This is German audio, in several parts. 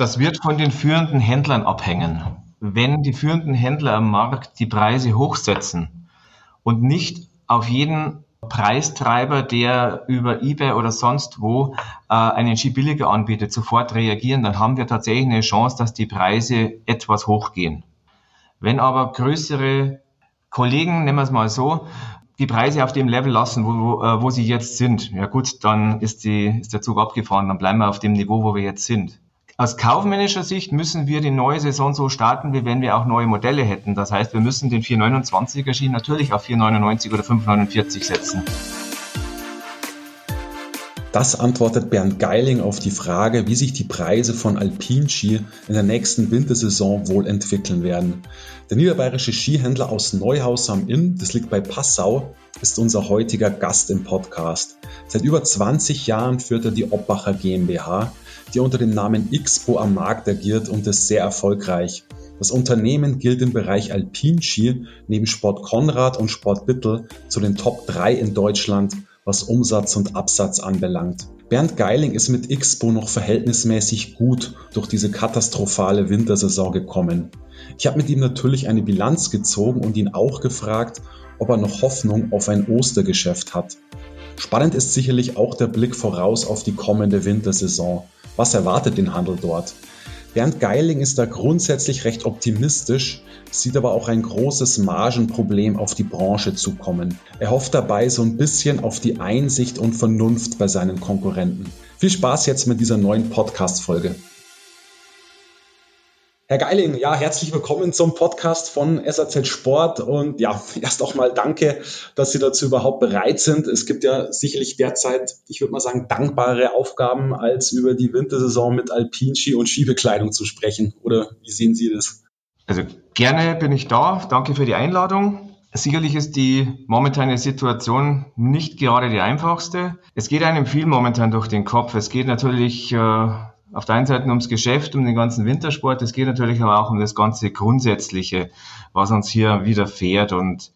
Das wird von den führenden Händlern abhängen. Wenn die führenden Händler am Markt die Preise hochsetzen und nicht auf jeden Preistreiber, der über eBay oder sonst wo äh, einen Ski billiger anbietet, sofort reagieren, dann haben wir tatsächlich eine Chance, dass die Preise etwas hochgehen. Wenn aber größere Kollegen, nennen wir es mal so, die Preise auf dem Level lassen, wo, wo, äh, wo sie jetzt sind, ja gut, dann ist, die, ist der Zug abgefahren, dann bleiben wir auf dem Niveau, wo wir jetzt sind. Aus kaufmännischer Sicht müssen wir die neue Saison so starten, wie wenn wir auch neue Modelle hätten. Das heißt, wir müssen den 429er Ski natürlich auf 499 oder 549 setzen. Das antwortet Bernd Geiling auf die Frage, wie sich die Preise von Alpinski in der nächsten Wintersaison wohl entwickeln werden. Der niederbayerische Skihändler aus Neuhaus am Inn, das liegt bei Passau, ist unser heutiger Gast im Podcast. Seit über 20 Jahren führt er die Oppacher GmbH, die unter dem Namen Xpo am Markt agiert und ist sehr erfolgreich. Das Unternehmen gilt im Bereich Alpinski neben Sport Konrad und Sport Bittel zu den Top 3 in Deutschland, was Umsatz und Absatz anbelangt. Bernd Geiling ist mit Xpo noch verhältnismäßig gut durch diese katastrophale Wintersaison gekommen. Ich habe mit ihm natürlich eine Bilanz gezogen und ihn auch gefragt, ob er noch Hoffnung auf ein Ostergeschäft hat. Spannend ist sicherlich auch der Blick voraus auf die kommende Wintersaison. Was erwartet den Handel dort? Bernd Geiling ist da grundsätzlich recht optimistisch, sieht aber auch ein großes Margenproblem auf die Branche zukommen. Er hofft dabei so ein bisschen auf die Einsicht und Vernunft bei seinen Konkurrenten. Viel Spaß jetzt mit dieser neuen Podcast-Folge. Herr Geiling, ja, herzlich willkommen zum Podcast von SAZ Sport und ja, erst auch mal danke, dass Sie dazu überhaupt bereit sind. Es gibt ja sicherlich derzeit, ich würde mal sagen, dankbare Aufgaben, als über die Wintersaison mit Alpinski und Skibekleidung zu sprechen. Oder wie sehen Sie das? Also gerne bin ich da. Danke für die Einladung. Sicherlich ist die momentane Situation nicht gerade die einfachste. Es geht einem viel momentan durch den Kopf. Es geht natürlich äh, auf der einen Seite ums Geschäft, um den ganzen Wintersport. Es geht natürlich aber auch um das ganze Grundsätzliche, was uns hier widerfährt. Und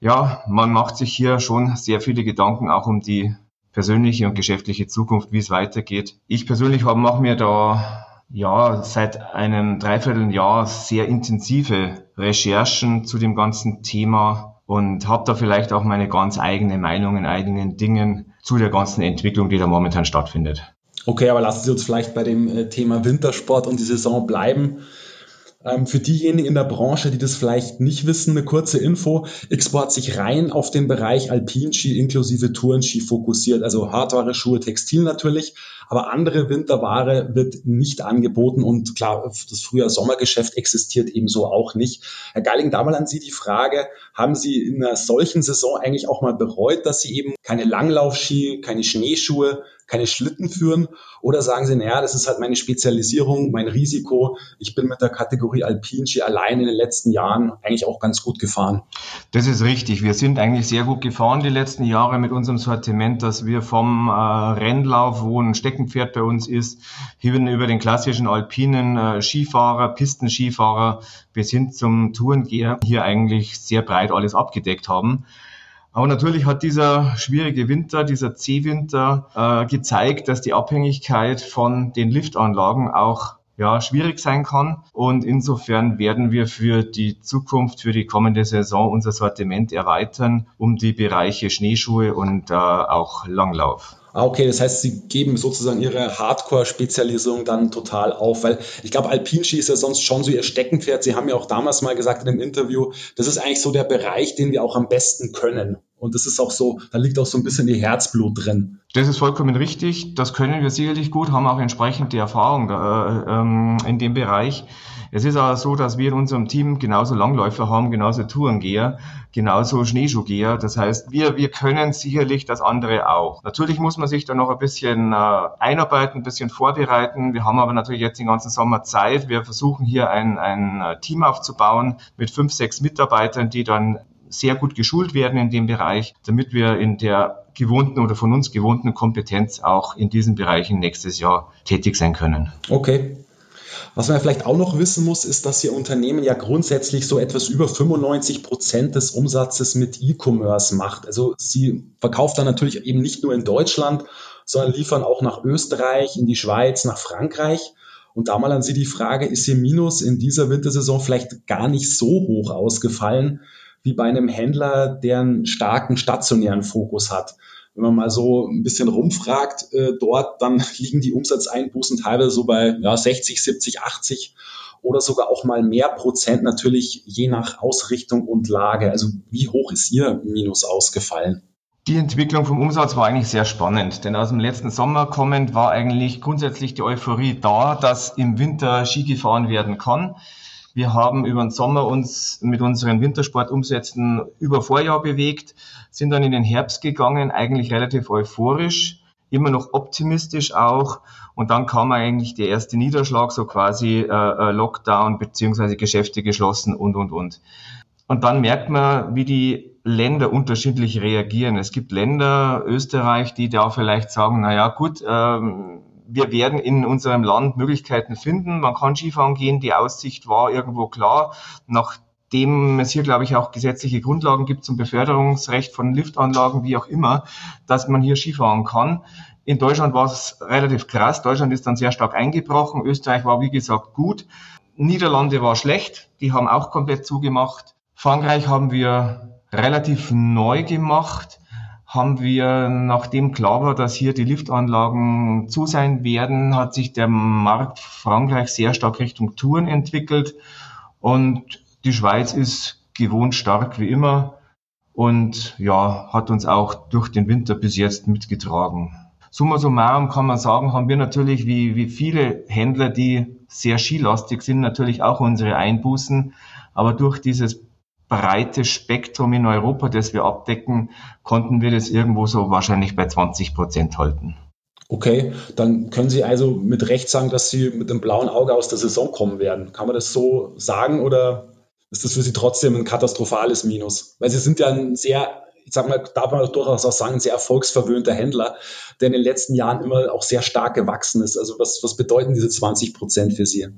ja, man macht sich hier schon sehr viele Gedanken auch um die persönliche und geschäftliche Zukunft, wie es weitergeht. Ich persönlich mache mir da ja seit einem Dreivierteljahr sehr intensive Recherchen zu dem ganzen Thema und habe da vielleicht auch meine ganz eigene Meinung in eigenen Dingen zu der ganzen Entwicklung, die da momentan stattfindet. Okay, aber lassen Sie uns vielleicht bei dem äh, Thema Wintersport und die Saison bleiben. Ähm, für diejenigen in der Branche, die das vielleicht nicht wissen, eine kurze Info. Hat sich rein auf den Bereich Alpinski inklusive Tourenski fokussiert, also Hardware, Schuhe, Textil natürlich, aber andere Winterware wird nicht angeboten und klar, das Frühjahr-Sommergeschäft existiert ebenso auch nicht. Herr Geiling, da mal an Sie die Frage, haben Sie in einer solchen Saison eigentlich auch mal bereut, dass Sie eben keine Langlaufski, keine Schneeschuhe, keine Schlitten führen? Oder sagen Sie, naja, das ist halt meine Spezialisierung, mein Risiko. Ich bin mit der Kategorie Alpinski allein in den letzten Jahren eigentlich auch ganz gut gefahren. Das ist richtig. Wir sind eigentlich sehr gut gefahren die letzten Jahre mit unserem Sortiment, dass wir vom äh, Rennlauf, wo ein Steckenpferd bei uns ist, hin über den klassischen alpinen äh, Skifahrer, Pistenskifahrer bis hin zum Tourengeher hier eigentlich sehr breit alles abgedeckt haben. Aber natürlich hat dieser schwierige Winter, dieser C-Winter äh, gezeigt, dass die Abhängigkeit von den Liftanlagen auch ja, schwierig sein kann. Und insofern werden wir für die Zukunft, für die kommende Saison unser Sortiment erweitern um die Bereiche Schneeschuhe und äh, auch Langlauf. Ah, okay, das heißt, Sie geben sozusagen Ihre Hardcore-Spezialisierung dann total auf, weil ich glaube, Alpinski ist ja sonst schon so Ihr Steckenpferd. Sie haben ja auch damals mal gesagt in einem Interview, das ist eigentlich so der Bereich, den wir auch am besten können. Und das ist auch so, da liegt auch so ein bisschen Ihr Herzblut drin. Das ist vollkommen richtig. Das können wir sicherlich gut, haben auch entsprechend die Erfahrung äh, ähm, in dem Bereich. Es ist aber so, dass wir in unserem Team genauso Langläufer haben, genauso Tourengeher, genauso Schneeschuhgeher. Das heißt, wir, wir können sicherlich das andere auch. Natürlich muss man sich da noch ein bisschen äh, einarbeiten, ein bisschen vorbereiten. Wir haben aber natürlich jetzt den ganzen Sommer Zeit. Wir versuchen hier ein, ein äh, Team aufzubauen mit fünf, sechs Mitarbeitern, die dann sehr gut geschult werden in dem Bereich, damit wir in der gewohnten oder von uns gewohnten Kompetenz auch in diesen Bereichen nächstes Jahr tätig sein können. Okay, was man vielleicht auch noch wissen muss, ist, dass Ihr Unternehmen ja grundsätzlich so etwas über 95 Prozent des Umsatzes mit E-Commerce macht. Also Sie verkauft dann natürlich eben nicht nur in Deutschland, sondern liefern auch nach Österreich, in die Schweiz, nach Frankreich. Und da mal an Sie die Frage, ist Ihr Minus in dieser Wintersaison vielleicht gar nicht so hoch ausgefallen wie bei einem Händler, der einen starken stationären Fokus hat? Wenn man mal so ein bisschen rumfragt äh, dort, dann liegen die Umsatzeinbußen teilweise so bei ja, 60, 70, 80 oder sogar auch mal mehr Prozent natürlich je nach Ausrichtung und Lage. Also wie hoch ist Ihr Minus ausgefallen? Die Entwicklung vom Umsatz war eigentlich sehr spannend, denn aus dem letzten Sommer kommend war eigentlich grundsätzlich die Euphorie da, dass im Winter Ski gefahren werden kann. Wir haben über den Sommer uns mit unseren Wintersportumsätzen über Vorjahr bewegt, sind dann in den Herbst gegangen, eigentlich relativ euphorisch, immer noch optimistisch auch. Und dann kam eigentlich der erste Niederschlag, so quasi äh, äh Lockdown beziehungsweise Geschäfte geschlossen und, und, und. Und dann merkt man, wie die Länder unterschiedlich reagieren. Es gibt Länder, Österreich, die da vielleicht sagen, na ja, gut, ähm, wir werden in unserem Land Möglichkeiten finden. Man kann Skifahren gehen. Die Aussicht war irgendwo klar. Nachdem es hier, glaube ich, auch gesetzliche Grundlagen gibt zum Beförderungsrecht von Liftanlagen, wie auch immer, dass man hier Skifahren kann. In Deutschland war es relativ krass. Deutschland ist dann sehr stark eingebrochen. Österreich war, wie gesagt, gut. Niederlande war schlecht. Die haben auch komplett zugemacht. Frankreich haben wir relativ neu gemacht haben wir, nachdem klar war, dass hier die Liftanlagen zu sein werden, hat sich der Markt Frankreich sehr stark Richtung Touren entwickelt und die Schweiz ist gewohnt stark wie immer und ja, hat uns auch durch den Winter bis jetzt mitgetragen. Summa summarum kann man sagen, haben wir natürlich wie, wie viele Händler, die sehr skilastig sind, natürlich auch unsere Einbußen. Aber durch dieses breite Spektrum in Europa, das wir abdecken, konnten wir das irgendwo so wahrscheinlich bei 20 Prozent halten. Okay, dann können Sie also mit Recht sagen, dass Sie mit dem blauen Auge aus der Saison kommen werden. Kann man das so sagen oder ist das für Sie trotzdem ein katastrophales Minus? Weil Sie sind ja ein sehr, ich sag mal, darf man durchaus auch sagen, ein sehr erfolgsverwöhnter Händler, der in den letzten Jahren immer auch sehr stark gewachsen ist. Also was, was bedeuten diese 20 Prozent für Sie?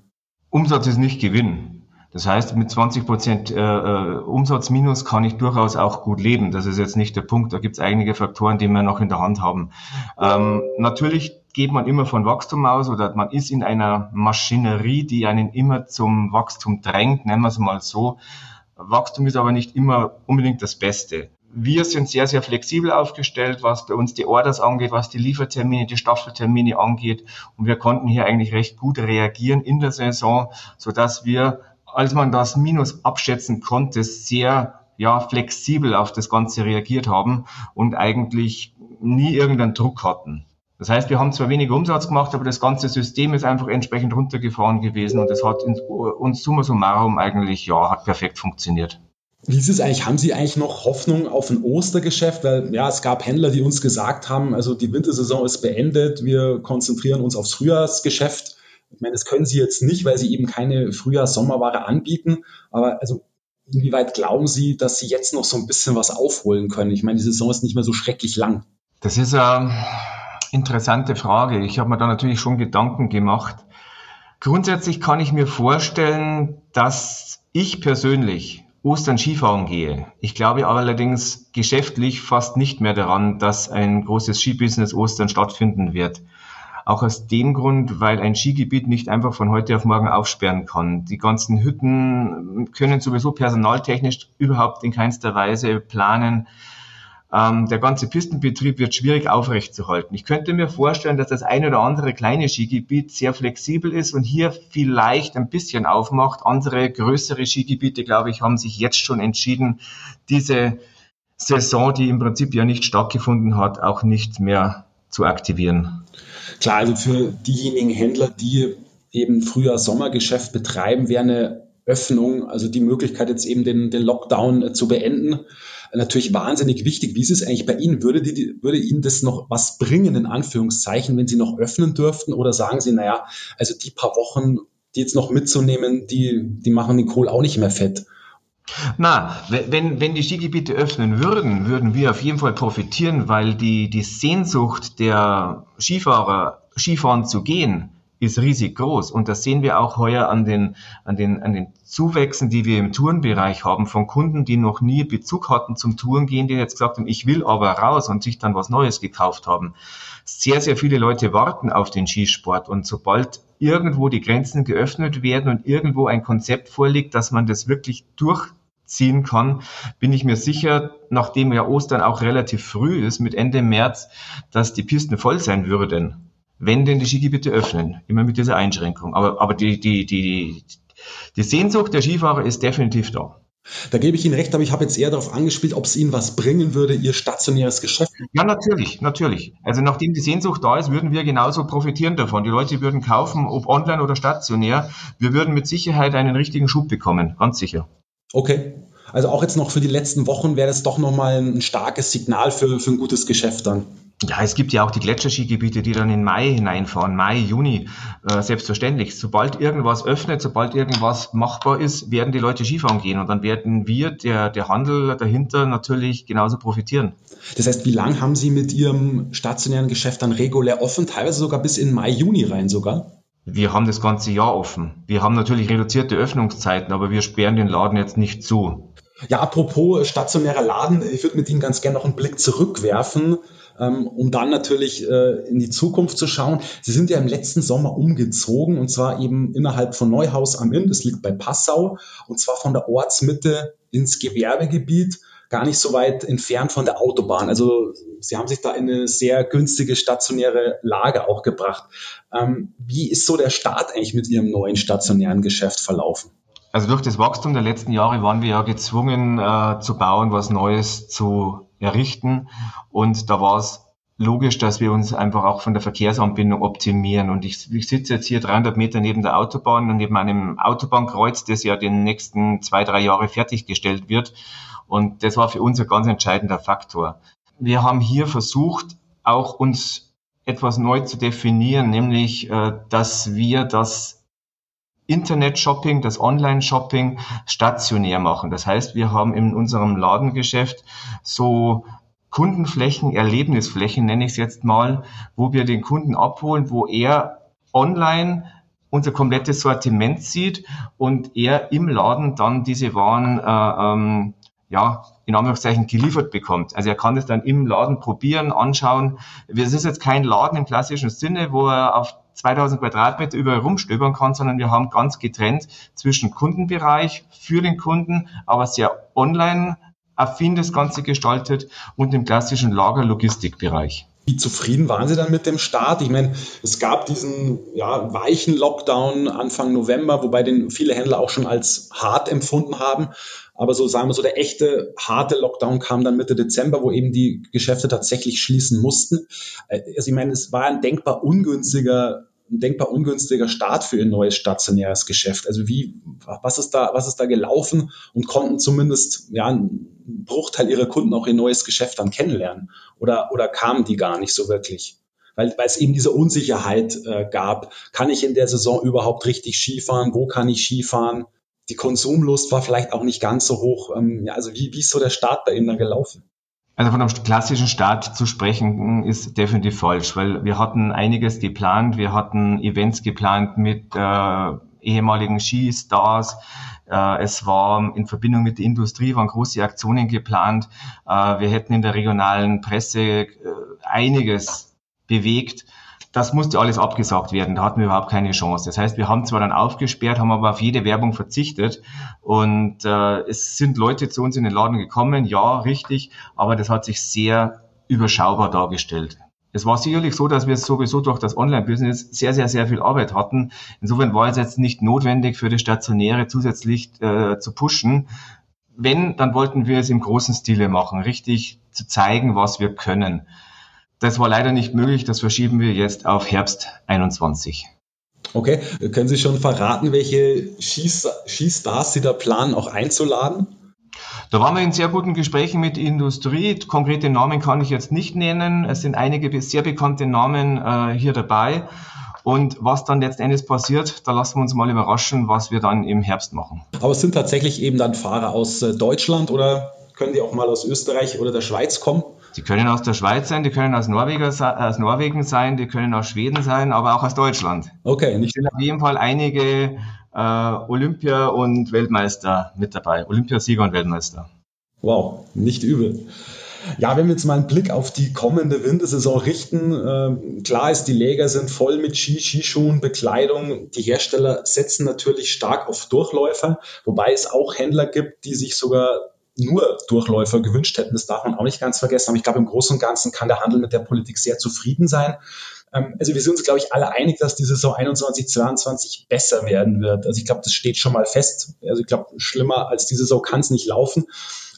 Umsatz ist nicht Gewinn. Das heißt, mit 20 Prozent äh, äh, Umsatzminus kann ich durchaus auch gut leben. Das ist jetzt nicht der Punkt. Da gibt es einige Faktoren, die wir noch in der Hand haben. Ähm, natürlich geht man immer von Wachstum aus oder man ist in einer Maschinerie, die einen immer zum Wachstum drängt, nennen wir es mal so. Wachstum ist aber nicht immer unbedingt das Beste. Wir sind sehr, sehr flexibel aufgestellt, was bei uns die Orders angeht, was die Liefertermine, die Staffeltermine angeht. Und wir konnten hier eigentlich recht gut reagieren in der Saison, so dass wir als man das Minus abschätzen konnte, sehr ja, flexibel auf das Ganze reagiert haben und eigentlich nie irgendeinen Druck hatten. Das heißt, wir haben zwar weniger Umsatz gemacht, aber das ganze System ist einfach entsprechend runtergefahren gewesen und es hat uns summa summarum eigentlich, ja, hat perfekt funktioniert. Wie ist es eigentlich? Haben Sie eigentlich noch Hoffnung auf ein Ostergeschäft? Weil ja, es gab Händler, die uns gesagt haben, also die Wintersaison ist beendet, wir konzentrieren uns aufs Frühjahrsgeschäft. Ich meine, das können sie jetzt nicht, weil sie eben keine Frühjahr-Sommerware anbieten. Aber also inwieweit glauben Sie, dass Sie jetzt noch so ein bisschen was aufholen können? Ich meine, die Saison ist nicht mehr so schrecklich lang. Das ist eine interessante Frage. Ich habe mir da natürlich schon Gedanken gemacht. Grundsätzlich kann ich mir vorstellen, dass ich persönlich Ostern Skifahren gehe. Ich glaube allerdings geschäftlich fast nicht mehr daran, dass ein großes Skibusiness Ostern stattfinden wird. Auch aus dem Grund, weil ein Skigebiet nicht einfach von heute auf morgen aufsperren kann. Die ganzen Hütten können sowieso personaltechnisch überhaupt in keinster Weise planen. Ähm, der ganze Pistenbetrieb wird schwierig aufrechtzuerhalten. Ich könnte mir vorstellen, dass das eine oder andere kleine Skigebiet sehr flexibel ist und hier vielleicht ein bisschen aufmacht. Andere größere Skigebiete, glaube ich, haben sich jetzt schon entschieden, diese Saison, die im Prinzip ja nicht stattgefunden hat, auch nicht mehr zu aktivieren. Klar, also für diejenigen Händler, die eben früher Sommergeschäft betreiben, wäre eine Öffnung, also die Möglichkeit jetzt eben den, den Lockdown äh, zu beenden, natürlich wahnsinnig wichtig. Wie ist es eigentlich bei Ihnen? Würde, die, würde Ihnen das noch was bringen, in Anführungszeichen, wenn Sie noch öffnen dürften? Oder sagen Sie, naja, also die paar Wochen, die jetzt noch mitzunehmen, die, die machen den Kohl auch nicht mehr fett? Na, wenn, wenn die Skigebiete öffnen würden, würden wir auf jeden Fall profitieren, weil die, die Sehnsucht der Skifahrer, Skifahren zu gehen, ist riesig groß. Und das sehen wir auch heuer an den, an den, an den Zuwächsen, die wir im Tourenbereich haben, von Kunden, die noch nie Bezug hatten zum Tourengehen, die jetzt gesagt haben, ich will aber raus und sich dann was Neues gekauft haben. Sehr, sehr viele Leute warten auf den Skisport und sobald irgendwo die Grenzen geöffnet werden und irgendwo ein Konzept vorliegt, dass man das wirklich durchziehen kann, bin ich mir sicher, nachdem ja Ostern auch relativ früh ist, mit Ende März, dass die Pisten voll sein würden, wenn denn die Skigebiete öffnen, immer mit dieser Einschränkung. Aber, aber die, die, die, die Sehnsucht der Skifahrer ist definitiv da. Da gebe ich Ihnen recht, aber ich habe jetzt eher darauf angespielt, ob es Ihnen was bringen würde, Ihr stationäres Geschäft. Ja, natürlich, natürlich. Also nachdem die Sehnsucht da ist, würden wir genauso profitieren davon. Die Leute würden kaufen, ob online oder stationär. Wir würden mit Sicherheit einen richtigen Schub bekommen, ganz sicher. Okay. Also auch jetzt noch für die letzten Wochen wäre das doch nochmal ein starkes Signal für, für ein gutes Geschäft dann. Ja, es gibt ja auch die Gletscherskigebiete, die dann in Mai hineinfahren, Mai, Juni, äh, selbstverständlich. Sobald irgendwas öffnet, sobald irgendwas machbar ist, werden die Leute Skifahren gehen und dann werden wir, der, der Handel dahinter, natürlich genauso profitieren. Das heißt, wie lange haben Sie mit Ihrem stationären Geschäft dann regulär offen, teilweise sogar bis in Mai, Juni rein sogar? Wir haben das ganze Jahr offen. Wir haben natürlich reduzierte Öffnungszeiten, aber wir sperren den Laden jetzt nicht zu. Ja, apropos stationärer Laden, ich würde mit Ihnen ganz gerne noch einen Blick zurückwerfen ähm, um dann natürlich äh, in die Zukunft zu schauen. Sie sind ja im letzten Sommer umgezogen und zwar eben innerhalb von Neuhaus am Inn, das liegt bei Passau, und zwar von der Ortsmitte ins Gewerbegebiet, gar nicht so weit entfernt von der Autobahn. Also Sie haben sich da in eine sehr günstige stationäre Lage auch gebracht. Ähm, wie ist so der Start eigentlich mit Ihrem neuen stationären Geschäft verlaufen? Also durch das Wachstum der letzten Jahre waren wir ja gezwungen äh, zu bauen, was Neues zu errichten. Und da war es logisch, dass wir uns einfach auch von der Verkehrsanbindung optimieren. Und ich, ich sitze jetzt hier 300 Meter neben der Autobahn und neben einem Autobahnkreuz, das ja den nächsten zwei, drei Jahre fertiggestellt wird. Und das war für uns ein ganz entscheidender Faktor. Wir haben hier versucht, auch uns etwas neu zu definieren, nämlich, äh, dass wir das Internet-Shopping, das Online-Shopping stationär machen. Das heißt, wir haben in unserem Ladengeschäft so Kundenflächen, Erlebnisflächen nenne ich es jetzt mal, wo wir den Kunden abholen, wo er online unser komplettes Sortiment sieht und er im Laden dann diese Waren äh, ähm, ja, in Anführungszeichen geliefert bekommt. Also er kann es dann im Laden probieren, anschauen. Es ist jetzt kein Laden im klassischen Sinne, wo er auf 2000 Quadratmeter überall rumstöbern kann, sondern wir haben ganz getrennt zwischen Kundenbereich für den Kunden, aber sehr online affin das Ganze gestaltet und dem klassischen Lager-Logistikbereich. Wie zufrieden waren Sie dann mit dem Start? Ich meine, es gab diesen ja, weichen Lockdown Anfang November, wobei den viele Händler auch schon als hart empfunden haben. Aber so sagen wir so, der echte harte Lockdown kam dann Mitte Dezember, wo eben die Geschäfte tatsächlich schließen mussten. Äh, also ich meine, es war ein denkbar ungünstiger ein denkbar ungünstiger Start für ihr neues stationäres Geschäft. Also wie, was ist da, was ist da gelaufen und konnten zumindest ja einen Bruchteil ihrer Kunden auch ihr neues Geschäft dann kennenlernen? Oder, oder kamen die gar nicht so wirklich? Weil, weil es eben diese Unsicherheit äh, gab. Kann ich in der Saison überhaupt richtig Skifahren? Wo kann ich Skifahren? Die Konsumlust war vielleicht auch nicht ganz so hoch. Ähm, ja, also wie, wie ist so der Start bei Ihnen da gelaufen? Also von einem klassischen Start zu sprechen ist definitiv falsch, weil wir hatten einiges geplant. Wir hatten Events geplant mit äh, ehemaligen Skistars. Äh, es war in Verbindung mit der Industrie waren große Aktionen geplant. Äh, wir hätten in der regionalen Presse äh, einiges bewegt das musste alles abgesagt werden. Da hatten wir überhaupt keine Chance. Das heißt, wir haben zwar dann aufgesperrt, haben aber auf jede Werbung verzichtet. Und äh, es sind Leute zu uns in den Laden gekommen, ja, richtig, aber das hat sich sehr überschaubar dargestellt. Es war sicherlich so, dass wir sowieso durch das Online-Business sehr, sehr, sehr viel Arbeit hatten. Insofern war es jetzt nicht notwendig für das Stationäre zusätzlich äh, zu pushen. Wenn, dann wollten wir es im großen Stile machen, richtig zu zeigen, was wir können. Das war leider nicht möglich. Das verschieben wir jetzt auf Herbst 21. Okay, können Sie schon verraten, welche Skistars Sie da planen, auch einzuladen? Da waren wir in sehr guten Gesprächen mit Industrie. Konkrete Namen kann ich jetzt nicht nennen. Es sind einige sehr bekannte Namen äh, hier dabei. Und was dann letztendlich passiert, da lassen wir uns mal überraschen, was wir dann im Herbst machen. Aber es sind tatsächlich eben dann Fahrer aus äh, Deutschland oder können die auch mal aus Österreich oder der Schweiz kommen? Die können aus der Schweiz sein, die können aus, Norweger, aus Norwegen sein, die können aus Schweden sein, aber auch aus Deutschland. Okay, nicht. Es sind auf jeden Fall einige äh, Olympia- und Weltmeister mit dabei. Olympiasieger und Weltmeister. Wow, nicht übel. Ja, wenn wir jetzt mal einen Blick auf die kommende Wintersaison richten, äh, klar ist, die Läger sind voll mit Ski, Skischuhen, Bekleidung. Die Hersteller setzen natürlich stark auf Durchläufer, wobei es auch Händler gibt, die sich sogar nur Durchläufer gewünscht hätten. Das darf man auch nicht ganz vergessen. Aber ich glaube, im Großen und Ganzen kann der Handel mit der Politik sehr zufrieden sein. Ähm, also wir sind uns, glaube ich, alle einig, dass die Saison 21, 22 besser werden wird. Also ich glaube, das steht schon mal fest. Also ich glaube, schlimmer als diese Saison kann es nicht laufen.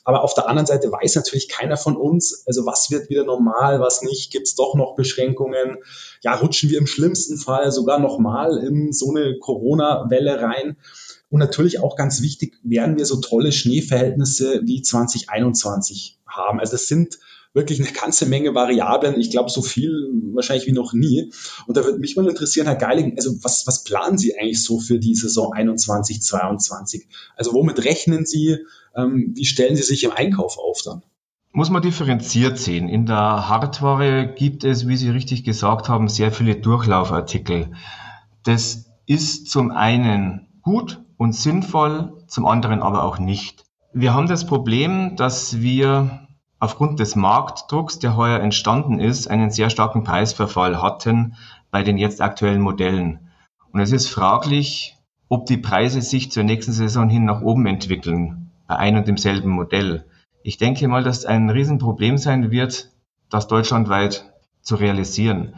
Aber auf der anderen Seite weiß natürlich keiner von uns, also was wird wieder normal, was nicht, gibt es doch noch Beschränkungen, ja, rutschen wir im schlimmsten Fall sogar nochmal in so eine Corona-Welle rein. Und natürlich auch ganz wichtig, werden wir so tolle Schneeverhältnisse wie 2021 haben. Also es sind wirklich eine ganze Menge Variablen. Ich glaube, so viel wahrscheinlich wie noch nie. Und da würde mich mal interessieren, Herr Geiling, also was, was planen Sie eigentlich so für die Saison 21, 22? Also womit rechnen Sie? Ähm, wie stellen Sie sich im Einkauf auf dann? Muss man differenziert sehen. In der Hardware gibt es, wie Sie richtig gesagt haben, sehr viele Durchlaufartikel. Das ist zum einen gut, und sinnvoll, zum anderen aber auch nicht. Wir haben das Problem, dass wir aufgrund des Marktdrucks, der heuer entstanden ist, einen sehr starken Preisverfall hatten bei den jetzt aktuellen Modellen. Und es ist fraglich, ob die Preise sich zur nächsten Saison hin nach oben entwickeln, bei ein und demselben Modell. Ich denke mal, dass ein Riesenproblem sein wird, das deutschlandweit zu realisieren.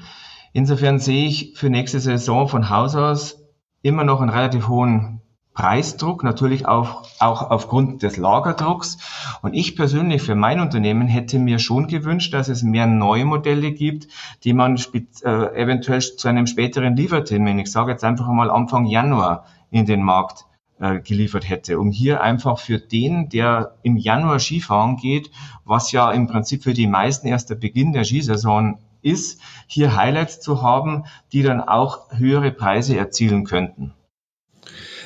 Insofern sehe ich für nächste Saison von Haus aus immer noch einen relativ hohen Preisdruck, natürlich auch, auch aufgrund des Lagerdrucks. Und ich persönlich für mein Unternehmen hätte mir schon gewünscht, dass es mehr neue Modelle gibt, die man äh, eventuell zu einem späteren Liefertermin, ich sage jetzt einfach mal Anfang Januar, in den Markt äh, geliefert hätte, um hier einfach für den, der im Januar Skifahren geht, was ja im Prinzip für die meisten erst der Beginn der Skisaison ist, hier Highlights zu haben, die dann auch höhere Preise erzielen könnten.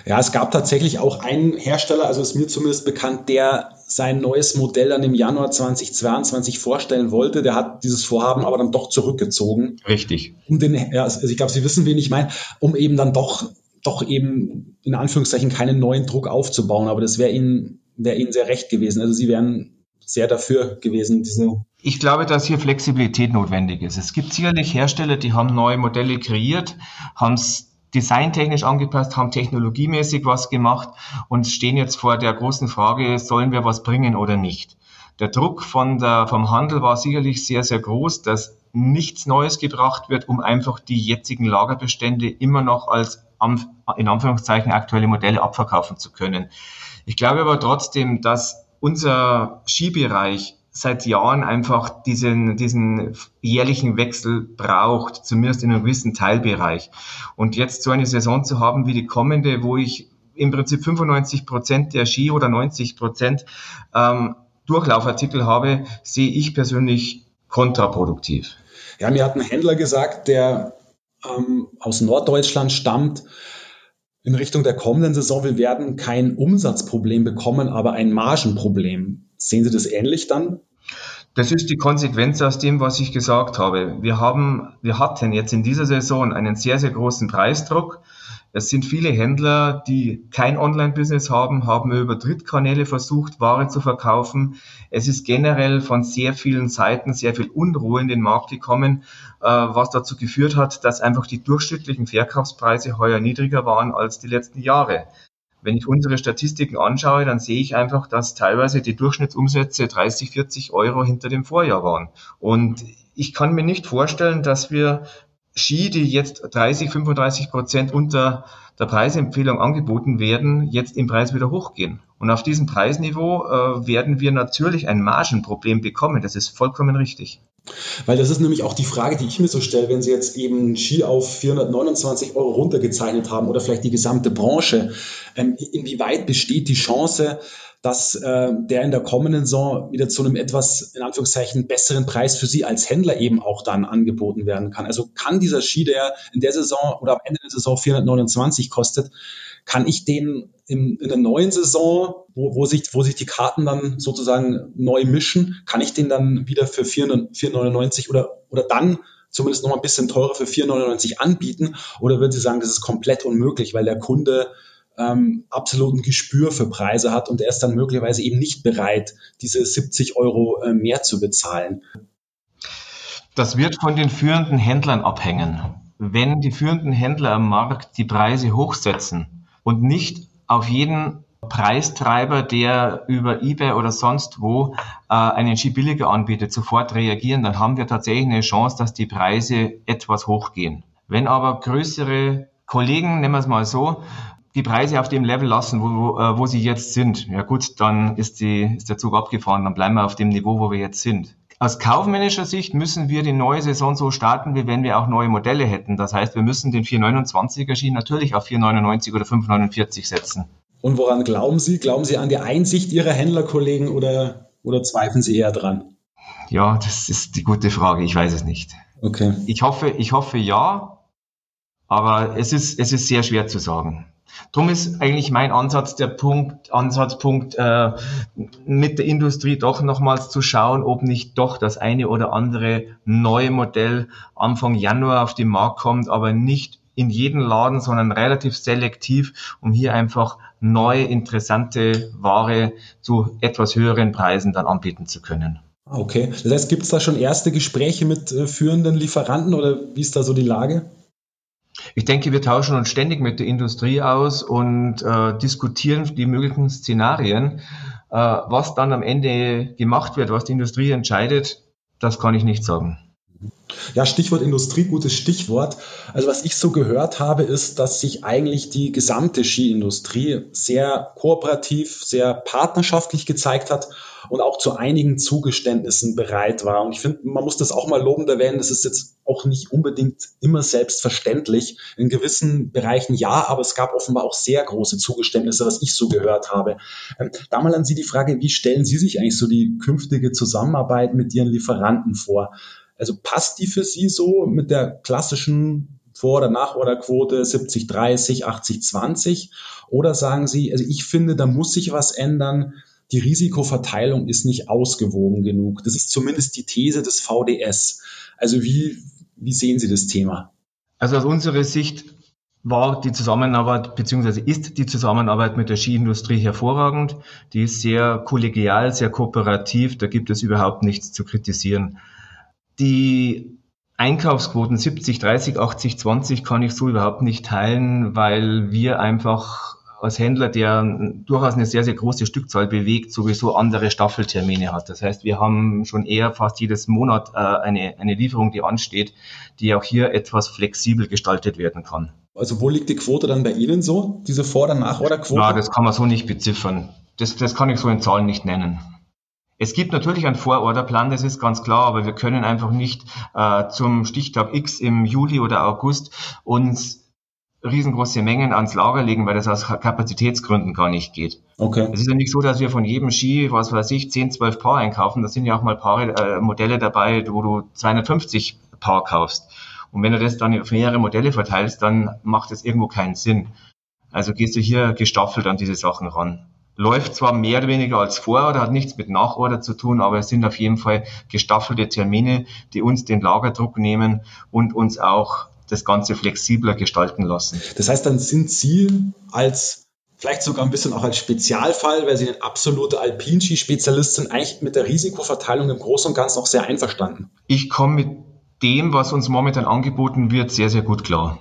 Ja, es gab tatsächlich auch einen Hersteller, also ist mir zumindest bekannt, der sein neues Modell dann im Januar 2022 vorstellen wollte. Der hat dieses Vorhaben aber dann doch zurückgezogen. Richtig. Um den, ja, also ich glaube, Sie wissen, wen ich meine, um eben dann doch, doch eben in Anführungszeichen keinen neuen Druck aufzubauen. Aber das wäre Ihnen, wäre Ihnen sehr recht gewesen. Also Sie wären sehr dafür gewesen, diese ich glaube, dass hier Flexibilität notwendig ist. Es gibt sicherlich Hersteller, die haben neue Modelle kreiert, haben es designtechnisch angepasst, haben technologiemäßig was gemacht und stehen jetzt vor der großen Frage, sollen wir was bringen oder nicht. Der Druck von der, vom Handel war sicherlich sehr, sehr groß, dass nichts Neues gebracht wird, um einfach die jetzigen Lagerbestände immer noch als in Anführungszeichen aktuelle Modelle abverkaufen zu können. Ich glaube aber trotzdem, dass unser Skibereich seit Jahren einfach diesen, diesen jährlichen Wechsel braucht, zumindest in einem gewissen Teilbereich. Und jetzt so eine Saison zu haben wie die kommende, wo ich im Prinzip 95 Prozent der Ski oder 90 Prozent ähm, Durchlaufartikel habe, sehe ich persönlich kontraproduktiv. Ja, mir hat ein Händler gesagt, der ähm, aus Norddeutschland stammt, in Richtung der kommenden Saison, wir werden kein Umsatzproblem bekommen, aber ein Margenproblem. Sehen Sie das ähnlich dann? Das ist die Konsequenz aus dem, was ich gesagt habe. Wir haben, wir hatten jetzt in dieser Saison einen sehr, sehr großen Preisdruck. Es sind viele Händler, die kein Online-Business haben, haben über Drittkanäle versucht, Ware zu verkaufen. Es ist generell von sehr vielen Seiten sehr viel Unruhe in den Markt gekommen, äh, was dazu geführt hat, dass einfach die durchschnittlichen Verkaufspreise heuer niedriger waren als die letzten Jahre. Wenn ich unsere Statistiken anschaue, dann sehe ich einfach, dass teilweise die Durchschnittsumsätze 30, 40 Euro hinter dem Vorjahr waren. Und ich kann mir nicht vorstellen, dass wir Ski, die jetzt 30, 35 Prozent unter der Preisempfehlung angeboten werden, jetzt im Preis wieder hochgehen. Und auf diesem Preisniveau äh, werden wir natürlich ein Margenproblem bekommen. Das ist vollkommen richtig. Weil das ist nämlich auch die Frage, die ich mir so stelle, wenn Sie jetzt eben Ski auf 429 Euro runtergezeichnet haben oder vielleicht die gesamte Branche. Ähm, inwieweit besteht die Chance, dass äh, der in der kommenden Saison wieder zu einem etwas, in Anführungszeichen, besseren Preis für Sie als Händler eben auch dann angeboten werden kann? Also kann dieser Ski, der in der Saison oder am Ende der Saison 429 kostet, kann ich den in, in der neuen Saison, wo, wo, sich, wo sich die Karten dann sozusagen neu mischen, kann ich den dann wieder für 4,99 oder, oder dann zumindest noch mal ein bisschen teurer für 4,99 anbieten? Oder würden Sie sagen, das ist komplett unmöglich, weil der Kunde ähm, absoluten Gespür für Preise hat und er ist dann möglicherweise eben nicht bereit, diese 70 Euro äh, mehr zu bezahlen. Das wird von den führenden Händlern abhängen. Wenn die führenden Händler am Markt die Preise hochsetzen und nicht auf jeden Preistreiber, der über eBay oder sonst wo äh, einen Ski billiger anbietet, sofort reagieren, dann haben wir tatsächlich eine Chance, dass die Preise etwas hochgehen. Wenn aber größere Kollegen, nennen wir es mal so, die Preise auf dem Level lassen, wo, wo, äh, wo sie jetzt sind, ja gut, dann ist, die, ist der Zug abgefahren, dann bleiben wir auf dem Niveau, wo wir jetzt sind. Aus kaufmännischer Sicht müssen wir die neue Saison so starten, wie wenn wir auch neue Modelle hätten. Das heißt, wir müssen den 429er Ski natürlich auf 499 oder 549 setzen. Und woran glauben Sie? Glauben Sie an die Einsicht Ihrer Händlerkollegen oder, oder zweifeln Sie eher dran? Ja, das ist die gute Frage. Ich weiß es nicht. Okay. Ich hoffe, ich hoffe ja, aber es ist, es ist sehr schwer zu sagen. Drum ist eigentlich mein Ansatz der Punkt, Ansatzpunkt, äh, mit der Industrie doch nochmals zu schauen, ob nicht doch das eine oder andere neue Modell Anfang Januar auf den Markt kommt, aber nicht in jeden Laden, sondern relativ selektiv, um hier einfach neue, interessante Ware zu etwas höheren Preisen dann anbieten zu können. Okay, das heißt, gibt es da schon erste Gespräche mit äh, führenden Lieferanten oder wie ist da so die Lage? Ich denke, wir tauschen uns ständig mit der Industrie aus und äh, diskutieren die möglichen Szenarien. Äh, was dann am Ende gemacht wird, was die Industrie entscheidet, das kann ich nicht sagen. Ja, Stichwort Industrie, gutes Stichwort. Also was ich so gehört habe, ist, dass sich eigentlich die gesamte Skiindustrie sehr kooperativ, sehr partnerschaftlich gezeigt hat und auch zu einigen Zugeständnissen bereit war. Und ich finde, man muss das auch mal lobend erwähnen. Das ist jetzt auch nicht unbedingt immer selbstverständlich. In gewissen Bereichen ja, aber es gab offenbar auch sehr große Zugeständnisse, was ich so gehört habe. Ähm, da mal an Sie die Frage, wie stellen Sie sich eigentlich so die künftige Zusammenarbeit mit Ihren Lieferanten vor? Also passt die für Sie so mit der klassischen vor- oder Nachorderquote 70, 30, 80, 20? Oder sagen Sie, also ich finde, da muss sich was ändern. Die Risikoverteilung ist nicht ausgewogen genug. Das ist zumindest die These des VDS. Also wie, wie sehen Sie das Thema? Also aus unserer Sicht war die Zusammenarbeit beziehungsweise ist die Zusammenarbeit mit der Skiindustrie hervorragend. Die ist sehr kollegial, sehr kooperativ. Da gibt es überhaupt nichts zu kritisieren. Die Einkaufsquoten 70, 30, 80, 20 kann ich so überhaupt nicht teilen, weil wir einfach als Händler, der durchaus eine sehr, sehr große Stückzahl bewegt, sowieso andere Staffeltermine hat. Das heißt, wir haben schon eher fast jedes Monat äh, eine, eine Lieferung, die ansteht, die auch hier etwas flexibel gestaltet werden kann. Also wo liegt die Quote dann bei Ihnen so, diese Vor- oder Nach-Order-Quote? Ja, das kann man so nicht beziffern. Das, das kann ich so in Zahlen nicht nennen. Es gibt natürlich einen Vororderplan, das ist ganz klar, aber wir können einfach nicht äh, zum Stichtag X im Juli oder August uns riesengroße Mengen ans Lager legen, weil das aus Kapazitätsgründen gar nicht geht. Okay. Es ist ja nicht so, dass wir von jedem Ski, was weiß ich, 10, 12 Paar einkaufen. Da sind ja auch mal Paare, äh, Modelle dabei, wo du 250 Paar kaufst. Und wenn du das dann auf mehrere Modelle verteilst, dann macht das irgendwo keinen Sinn. Also gehst du hier gestaffelt an diese Sachen ran läuft zwar mehr oder weniger als Vororder, hat nichts mit Nachorder zu tun, aber es sind auf jeden Fall gestaffelte Termine, die uns den Lagerdruck nehmen und uns auch das Ganze flexibler gestalten lassen. Das heißt, dann sind Sie als vielleicht sogar ein bisschen auch als Spezialfall, weil Sie ein absoluter Alpinski-Spezialist sind, eigentlich mit der Risikoverteilung im Großen und Ganzen auch sehr einverstanden. Ich komme mit dem, was uns momentan angeboten wird, sehr, sehr gut klar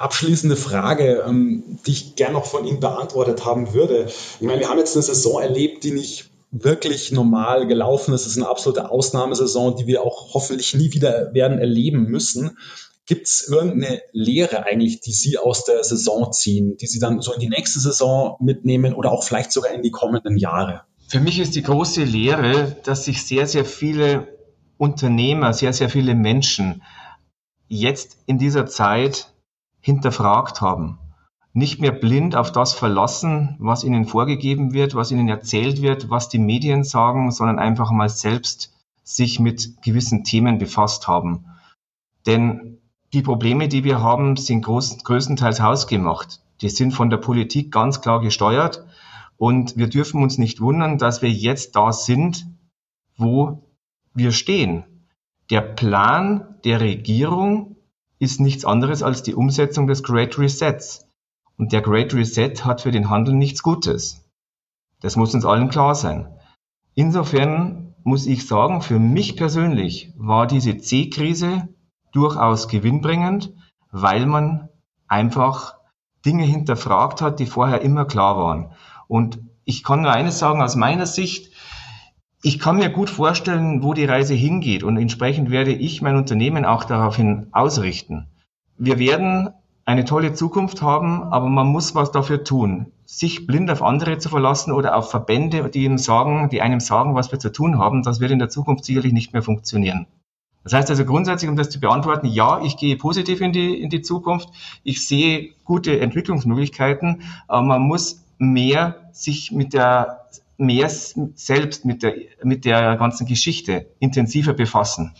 abschließende Frage, ähm, die ich gern noch von Ihnen beantwortet haben würde. Ich meine, wir haben jetzt eine Saison erlebt, die nicht wirklich normal gelaufen ist. Es ist eine absolute Ausnahmesaison, die wir auch hoffentlich nie wieder werden erleben müssen. Gibt es irgendeine Lehre eigentlich, die Sie aus der Saison ziehen, die Sie dann so in die nächste Saison mitnehmen oder auch vielleicht sogar in die kommenden Jahre? Für mich ist die große Lehre, dass sich sehr, sehr viele Unternehmer, sehr, sehr viele Menschen jetzt in dieser Zeit hinterfragt haben. Nicht mehr blind auf das verlassen, was ihnen vorgegeben wird, was ihnen erzählt wird, was die Medien sagen, sondern einfach mal selbst sich mit gewissen Themen befasst haben. Denn die Probleme, die wir haben, sind groß, größtenteils hausgemacht. Die sind von der Politik ganz klar gesteuert. Und wir dürfen uns nicht wundern, dass wir jetzt da sind, wo wir stehen. Der Plan der Regierung ist nichts anderes als die Umsetzung des Great Resets. Und der Great Reset hat für den Handel nichts Gutes. Das muss uns allen klar sein. Insofern muss ich sagen, für mich persönlich war diese C-Krise durchaus gewinnbringend, weil man einfach Dinge hinterfragt hat, die vorher immer klar waren. Und ich kann nur eines sagen aus meiner Sicht, ich kann mir gut vorstellen, wo die Reise hingeht und entsprechend werde ich mein Unternehmen auch daraufhin ausrichten. Wir werden eine tolle Zukunft haben, aber man muss was dafür tun. Sich blind auf andere zu verlassen oder auf Verbände, die ihm sagen, die einem sagen, was wir zu tun haben, das wird in der Zukunft sicherlich nicht mehr funktionieren. Das heißt also grundsätzlich, um das zu beantworten, ja, ich gehe positiv in die, in die Zukunft. Ich sehe gute Entwicklungsmöglichkeiten, aber man muss mehr sich mit der, mehr selbst mit der, mit der ganzen Geschichte intensiver befassen.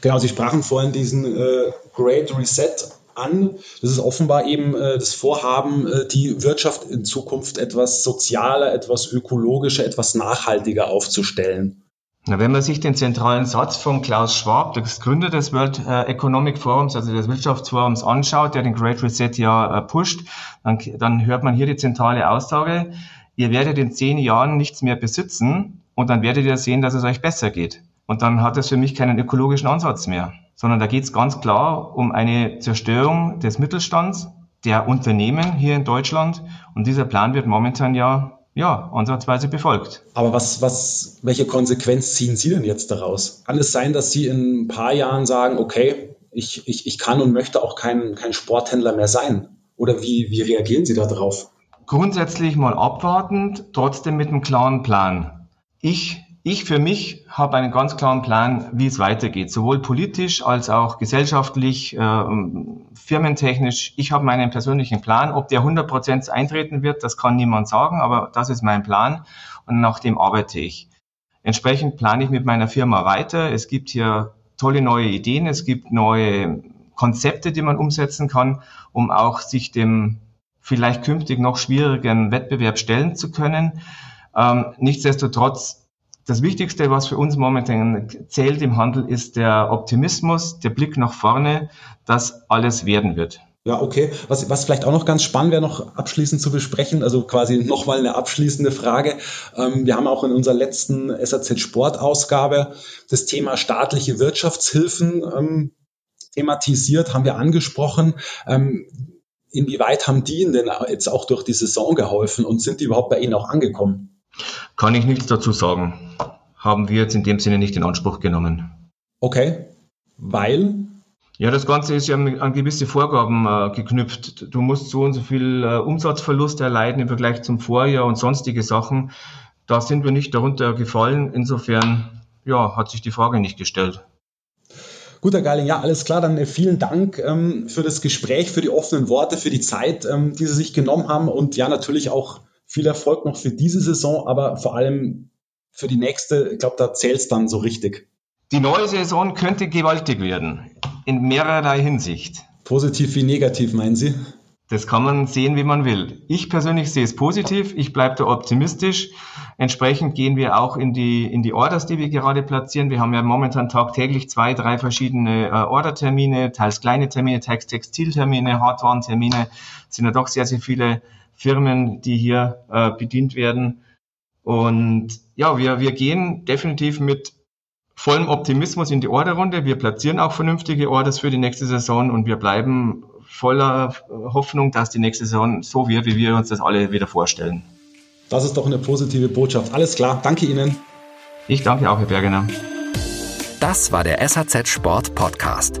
Genau, Sie sprachen vorhin diesen äh, Great Reset an. Das ist offenbar eben äh, das Vorhaben, äh, die Wirtschaft in Zukunft etwas sozialer, etwas ökologischer, etwas nachhaltiger aufzustellen. Na, wenn man sich den zentralen Satz von Klaus Schwab, des Gründer des World äh, Economic Forums, also des Wirtschaftsforums, anschaut, der den Great Reset ja äh, pusht, dann, dann hört man hier die zentrale Aussage, ihr werdet in zehn Jahren nichts mehr besitzen und dann werdet ihr sehen, dass es euch besser geht. Und dann hat es für mich keinen ökologischen Ansatz mehr, sondern da geht es ganz klar um eine Zerstörung des Mittelstands, der Unternehmen hier in Deutschland. Und dieser Plan wird momentan ja ja, ansatzweise befolgt. Aber was, was, welche Konsequenz ziehen Sie denn jetzt daraus? Kann es sein, dass Sie in ein paar Jahren sagen, okay, ich, ich, ich kann und möchte auch kein, kein Sporthändler mehr sein? Oder wie, wie reagieren Sie darauf? Grundsätzlich mal abwartend, trotzdem mit einem klaren Plan. Ich ich für mich habe einen ganz klaren Plan, wie es weitergeht, sowohl politisch als auch gesellschaftlich, äh, firmentechnisch. Ich habe meinen persönlichen Plan. Ob der 100 Prozent eintreten wird, das kann niemand sagen, aber das ist mein Plan und nach dem arbeite ich. Entsprechend plane ich mit meiner Firma weiter. Es gibt hier tolle neue Ideen, es gibt neue Konzepte, die man umsetzen kann, um auch sich dem vielleicht künftig noch schwierigen Wettbewerb stellen zu können. Ähm, nichtsdestotrotz das Wichtigste, was für uns momentan zählt im Handel, ist der Optimismus, der Blick nach vorne, dass alles werden wird. Ja, okay. Was, was vielleicht auch noch ganz spannend wäre, noch abschließend zu besprechen, also quasi nochmal eine abschließende Frage. Ähm, wir haben auch in unserer letzten SAZ Sport-Ausgabe das Thema staatliche Wirtschaftshilfen ähm, thematisiert, haben wir angesprochen. Ähm, inwieweit haben die Ihnen denn jetzt auch durch die Saison geholfen und sind die überhaupt bei Ihnen auch angekommen? Kann ich nichts dazu sagen. Haben wir jetzt in dem Sinne nicht in Anspruch genommen. Okay, weil? Ja, das Ganze ist ja an gewisse Vorgaben äh, geknüpft. Du musst so und so viel äh, Umsatzverlust erleiden im Vergleich zum Vorjahr und sonstige Sachen. Da sind wir nicht darunter gefallen. Insofern, ja, hat sich die Frage nicht gestellt. Guter Geiling, ja, alles klar. Dann äh, vielen Dank ähm, für das Gespräch, für die offenen Worte, für die Zeit, ähm, die Sie sich genommen haben und ja, natürlich auch viel Erfolg noch für diese Saison, aber vor allem für die nächste, ich glaube, da zählt es dann so richtig. Die neue Saison könnte gewaltig werden, in mehrerlei Hinsicht. Positiv wie negativ, meinen Sie? Das kann man sehen, wie man will. Ich persönlich sehe es positiv, ich bleibe da optimistisch. Entsprechend gehen wir auch in die, in die Orders, die wir gerade platzieren. Wir haben ja momentan tagtäglich zwei, drei verschiedene äh, Ordertermine, teils kleine Termine, teils Textiltermine, Hardwarentermine. Es sind ja doch sehr, sehr viele Firmen, die hier äh, bedient werden. Und ja, wir, wir gehen definitiv mit vollem Optimismus in die Orderrunde. Wir platzieren auch vernünftige Orders für die nächste Saison und wir bleiben voller Hoffnung, dass die nächste Saison so wird, wie wir uns das alle wieder vorstellen. Das ist doch eine positive Botschaft. Alles klar, danke Ihnen. Ich danke auch, Herr Bergener. Das war der SAZ Sport Podcast.